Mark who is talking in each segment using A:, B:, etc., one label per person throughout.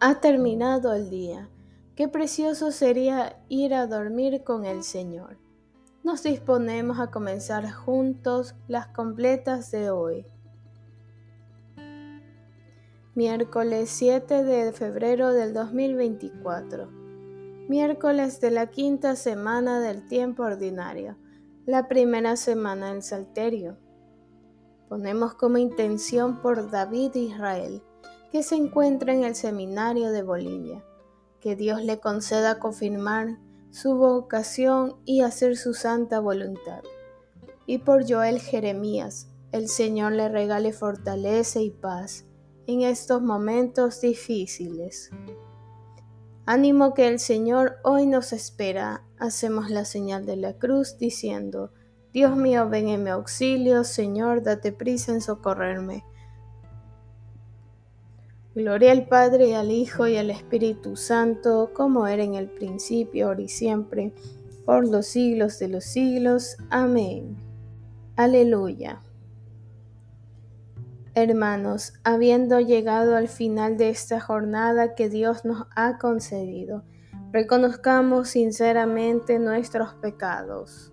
A: Ha terminado el día. Qué precioso sería ir a dormir con el Señor. Nos disponemos a comenzar juntos las completas de hoy. Miércoles 7 de febrero del 2024. Miércoles de la quinta semana del tiempo ordinario. La primera semana del Salterio. Ponemos como intención por David Israel que se encuentra en el seminario de Bolivia. Que Dios le conceda confirmar su vocación y hacer su santa voluntad. Y por Joel Jeremías, el Señor le regale fortaleza y paz en estos momentos difíciles. Ánimo que el Señor hoy nos espera. Hacemos la señal de la cruz diciendo, Dios mío, ven en mi auxilio, Señor, date prisa en socorrerme. Gloria al Padre, al Hijo y al Espíritu Santo, como era en el principio, ahora y siempre, por los siglos de los siglos. Amén. Aleluya. Hermanos, habiendo llegado al final de esta jornada que Dios nos ha concedido, reconozcamos sinceramente nuestros pecados.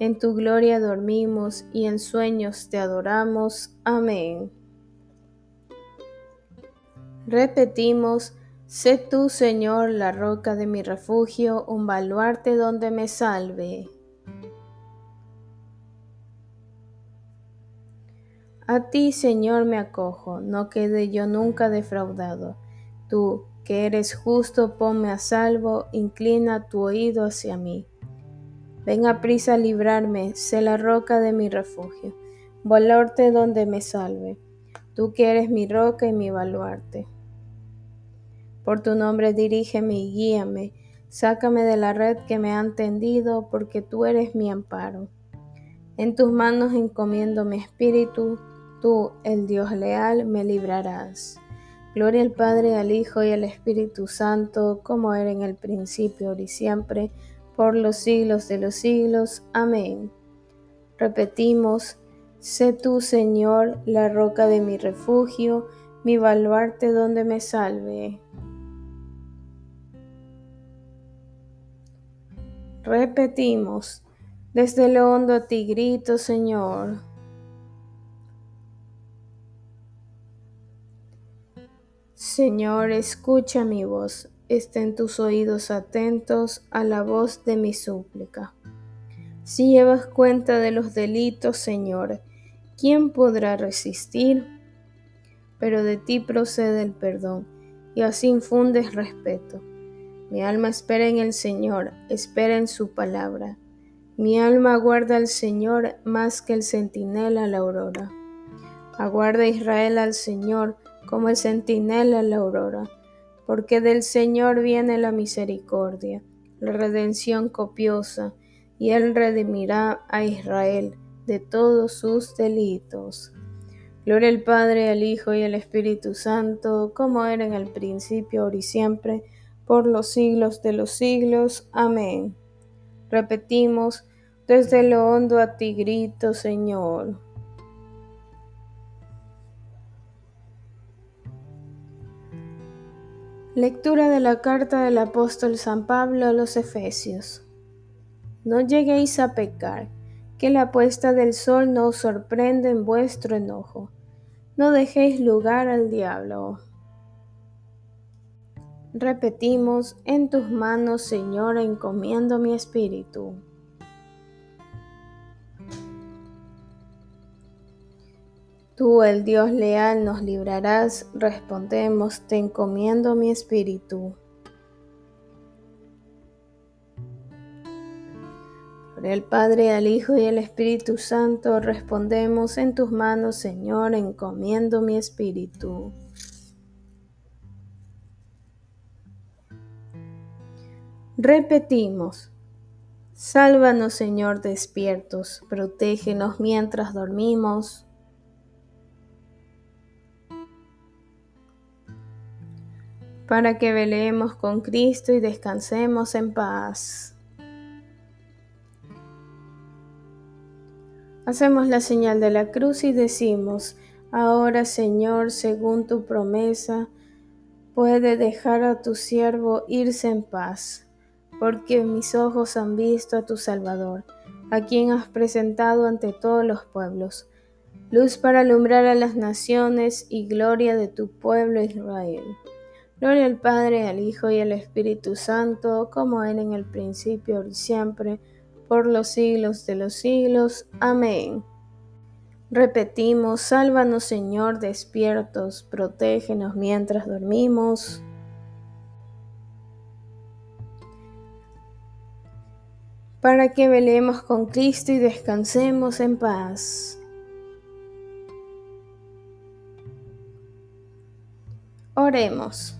A: en tu gloria dormimos y en sueños te adoramos. Amén. Repetimos, sé tú, Señor, la roca de mi refugio, un baluarte donde me salve. A ti, Señor, me acojo, no quede yo nunca defraudado. Tú, que eres justo, ponme a salvo, inclina tu oído hacia mí. Ven a prisa a librarme, sé la roca de mi refugio, baluarte donde me salve, tú que eres mi roca y mi baluarte. Por tu nombre dirígeme y guíame, sácame de la red que me han tendido, porque tú eres mi amparo. En tus manos encomiendo mi espíritu, tú, el Dios leal, me librarás. Gloria al Padre, al Hijo y al Espíritu Santo, como era en el principio, ahora y siempre, por los siglos de los siglos. Amén. Repetimos, sé tú, Señor, la roca de mi refugio, mi baluarte donde me salve. Repetimos, desde lo hondo a ti grito, Señor. Señor, escucha mi voz estén tus oídos atentos a la voz de mi súplica. Si llevas cuenta de los delitos, Señor, ¿quién podrá resistir? Pero de ti procede el perdón, y así infundes respeto. Mi alma espera en el Señor, espera en su palabra. Mi alma aguarda al Señor más que el centinela a la aurora. Aguarda Israel al Señor como el centinela a la aurora porque del Señor viene la misericordia, la redención copiosa, y Él redimirá a Israel de todos sus delitos. Gloria al Padre, al Hijo y al Espíritu Santo, como era en el principio, ahora y siempre, por los siglos de los siglos. Amén. Repetimos, desde lo hondo a ti grito, Señor. Lectura de la carta del apóstol San Pablo a los Efesios. No lleguéis a pecar, que la puesta del sol no os sorprenda en vuestro enojo. no dejéis lugar al diablo. Repetimos, en tus manos, Señor, encomiendo mi espíritu. Tú, el Dios leal, nos librarás, respondemos, te encomiendo mi espíritu. Por el Padre, al Hijo y al Espíritu Santo, respondemos, en tus manos, Señor, encomiendo mi espíritu. Repetimos, sálvanos, Señor, despiertos, protégenos mientras dormimos para que velemos con Cristo y descansemos en paz. Hacemos la señal de la cruz y decimos, ahora Señor, según tu promesa, puede dejar a tu siervo irse en paz, porque mis ojos han visto a tu Salvador, a quien has presentado ante todos los pueblos, luz para alumbrar a las naciones y gloria de tu pueblo Israel. Gloria al Padre, al Hijo y al Espíritu Santo, como era en el principio y siempre, por los siglos de los siglos. Amén. Repetimos, sálvanos Señor despiertos, protégenos mientras dormimos. Para que velemos con Cristo y descansemos en paz. Oremos.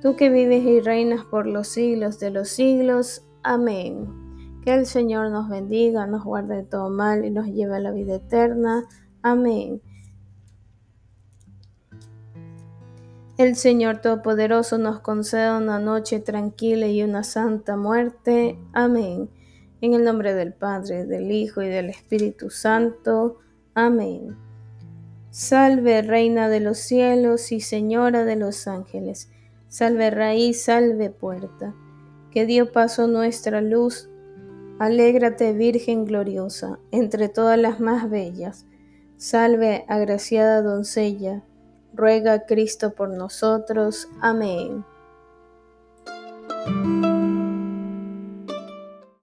A: tú que vives y reinas por los siglos de los siglos. Amén. Que el Señor nos bendiga, nos guarde de todo mal y nos lleve a la vida eterna. Amén. El Señor Todopoderoso nos conceda una noche tranquila y una santa muerte. Amén. En el nombre del Padre, del Hijo y del Espíritu Santo. Amén. Salve, Reina de los cielos y Señora de los ángeles Salve raíz, salve puerta, que dio paso nuestra luz. Alégrate, Virgen gloriosa, entre todas las más bellas. Salve, agraciada doncella, ruega Cristo por nosotros. Amén.